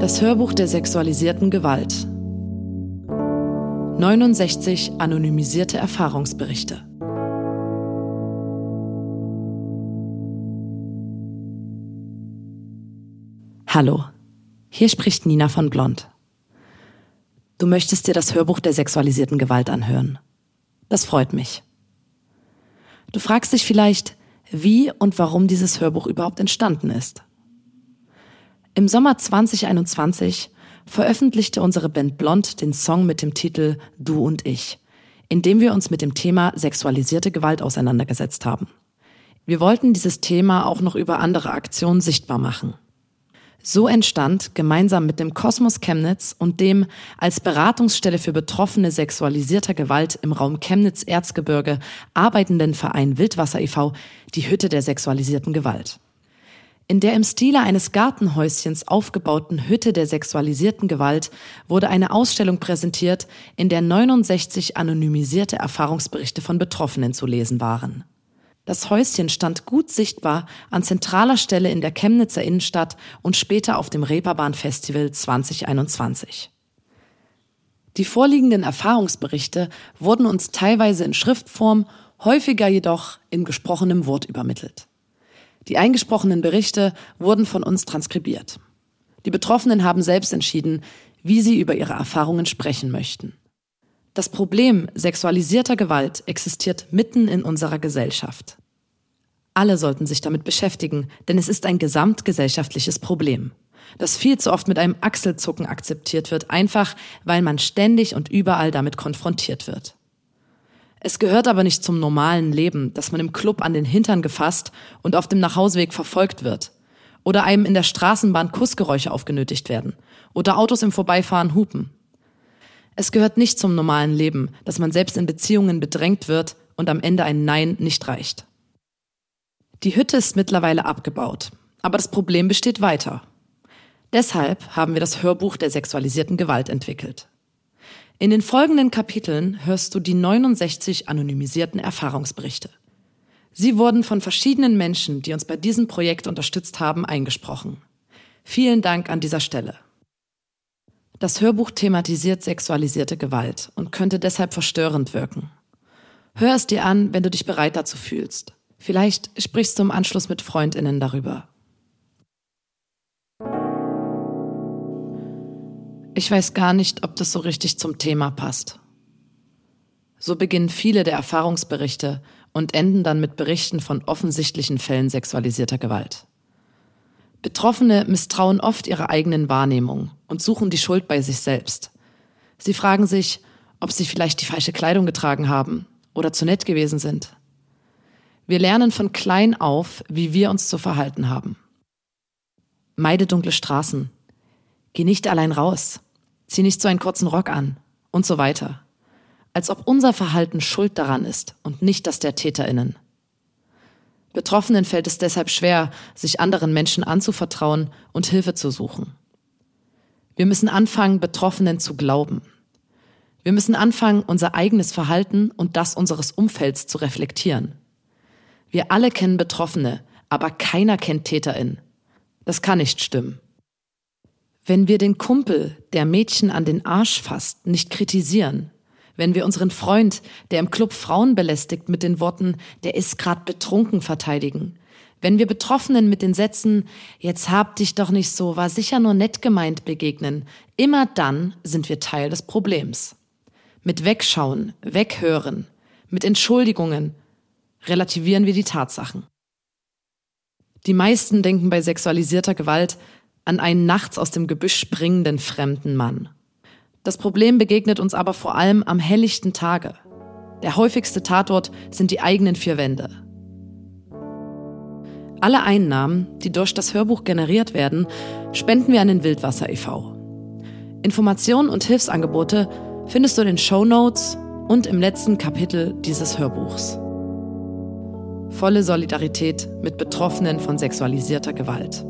Das Hörbuch der sexualisierten Gewalt. 69 anonymisierte Erfahrungsberichte. Hallo, hier spricht Nina von Blond. Du möchtest dir das Hörbuch der sexualisierten Gewalt anhören. Das freut mich. Du fragst dich vielleicht, wie und warum dieses Hörbuch überhaupt entstanden ist. Im Sommer 2021 veröffentlichte unsere Band Blond den Song mit dem Titel Du und ich, in dem wir uns mit dem Thema sexualisierte Gewalt auseinandergesetzt haben. Wir wollten dieses Thema auch noch über andere Aktionen sichtbar machen. So entstand gemeinsam mit dem Kosmos Chemnitz und dem als Beratungsstelle für Betroffene sexualisierter Gewalt im Raum Chemnitz-Erzgebirge arbeitenden Verein Wildwasser e.V. die Hütte der sexualisierten Gewalt. In der im Stile eines Gartenhäuschens aufgebauten Hütte der sexualisierten Gewalt wurde eine Ausstellung präsentiert, in der 69 anonymisierte Erfahrungsberichte von Betroffenen zu lesen waren. Das Häuschen stand gut sichtbar an zentraler Stelle in der Chemnitzer Innenstadt und später auf dem Reeperbahn Festival 2021. Die vorliegenden Erfahrungsberichte wurden uns teilweise in Schriftform, häufiger jedoch in gesprochenem Wort übermittelt. Die eingesprochenen Berichte wurden von uns transkribiert. Die Betroffenen haben selbst entschieden, wie sie über ihre Erfahrungen sprechen möchten. Das Problem sexualisierter Gewalt existiert mitten in unserer Gesellschaft. Alle sollten sich damit beschäftigen, denn es ist ein gesamtgesellschaftliches Problem, das viel zu oft mit einem Achselzucken akzeptiert wird, einfach weil man ständig und überall damit konfrontiert wird. Es gehört aber nicht zum normalen Leben, dass man im Club an den Hintern gefasst und auf dem Nachhauseweg verfolgt wird. Oder einem in der Straßenbahn Kussgeräusche aufgenötigt werden. Oder Autos im Vorbeifahren hupen. Es gehört nicht zum normalen Leben, dass man selbst in Beziehungen bedrängt wird und am Ende ein Nein nicht reicht. Die Hütte ist mittlerweile abgebaut, aber das Problem besteht weiter. Deshalb haben wir das Hörbuch der sexualisierten Gewalt entwickelt. In den folgenden Kapiteln hörst du die 69 anonymisierten Erfahrungsberichte. Sie wurden von verschiedenen Menschen, die uns bei diesem Projekt unterstützt haben, eingesprochen. Vielen Dank an dieser Stelle. Das Hörbuch thematisiert sexualisierte Gewalt und könnte deshalb verstörend wirken. Hör es dir an, wenn du dich bereit dazu fühlst. Vielleicht sprichst du im Anschluss mit Freundinnen darüber. Ich weiß gar nicht, ob das so richtig zum Thema passt. So beginnen viele der Erfahrungsberichte und enden dann mit Berichten von offensichtlichen Fällen sexualisierter Gewalt. Betroffene misstrauen oft ihrer eigenen Wahrnehmung und suchen die Schuld bei sich selbst. Sie fragen sich, ob sie vielleicht die falsche Kleidung getragen haben oder zu nett gewesen sind. Wir lernen von klein auf, wie wir uns zu verhalten haben. Meide dunkle Straßen. Geh nicht allein raus. Zieh nicht so einen kurzen Rock an. Und so weiter. Als ob unser Verhalten schuld daran ist und nicht das der TäterInnen. Betroffenen fällt es deshalb schwer, sich anderen Menschen anzuvertrauen und Hilfe zu suchen. Wir müssen anfangen, Betroffenen zu glauben. Wir müssen anfangen, unser eigenes Verhalten und das unseres Umfelds zu reflektieren. Wir alle kennen Betroffene, aber keiner kennt TäterInnen. Das kann nicht stimmen. Wenn wir den Kumpel, der Mädchen an den Arsch fasst, nicht kritisieren, wenn wir unseren Freund, der im Club Frauen belästigt, mit den Worten, der ist grad betrunken verteidigen, wenn wir Betroffenen mit den Sätzen, jetzt hab dich doch nicht so, war sicher nur nett gemeint begegnen, immer dann sind wir Teil des Problems. Mit Wegschauen, Weghören, mit Entschuldigungen, relativieren wir die Tatsachen. Die meisten denken bei sexualisierter Gewalt an einen nachts aus dem Gebüsch springenden fremden Mann. Das Problem begegnet uns aber vor allem am helllichten Tage. Der häufigste Tatort sind die eigenen vier Wände. Alle Einnahmen, die durch das Hörbuch generiert werden, spenden wir an den Wildwasser e.V. Informationen und Hilfsangebote findest du in den Show Notes und im letzten Kapitel dieses Hörbuchs volle Solidarität mit Betroffenen von sexualisierter Gewalt.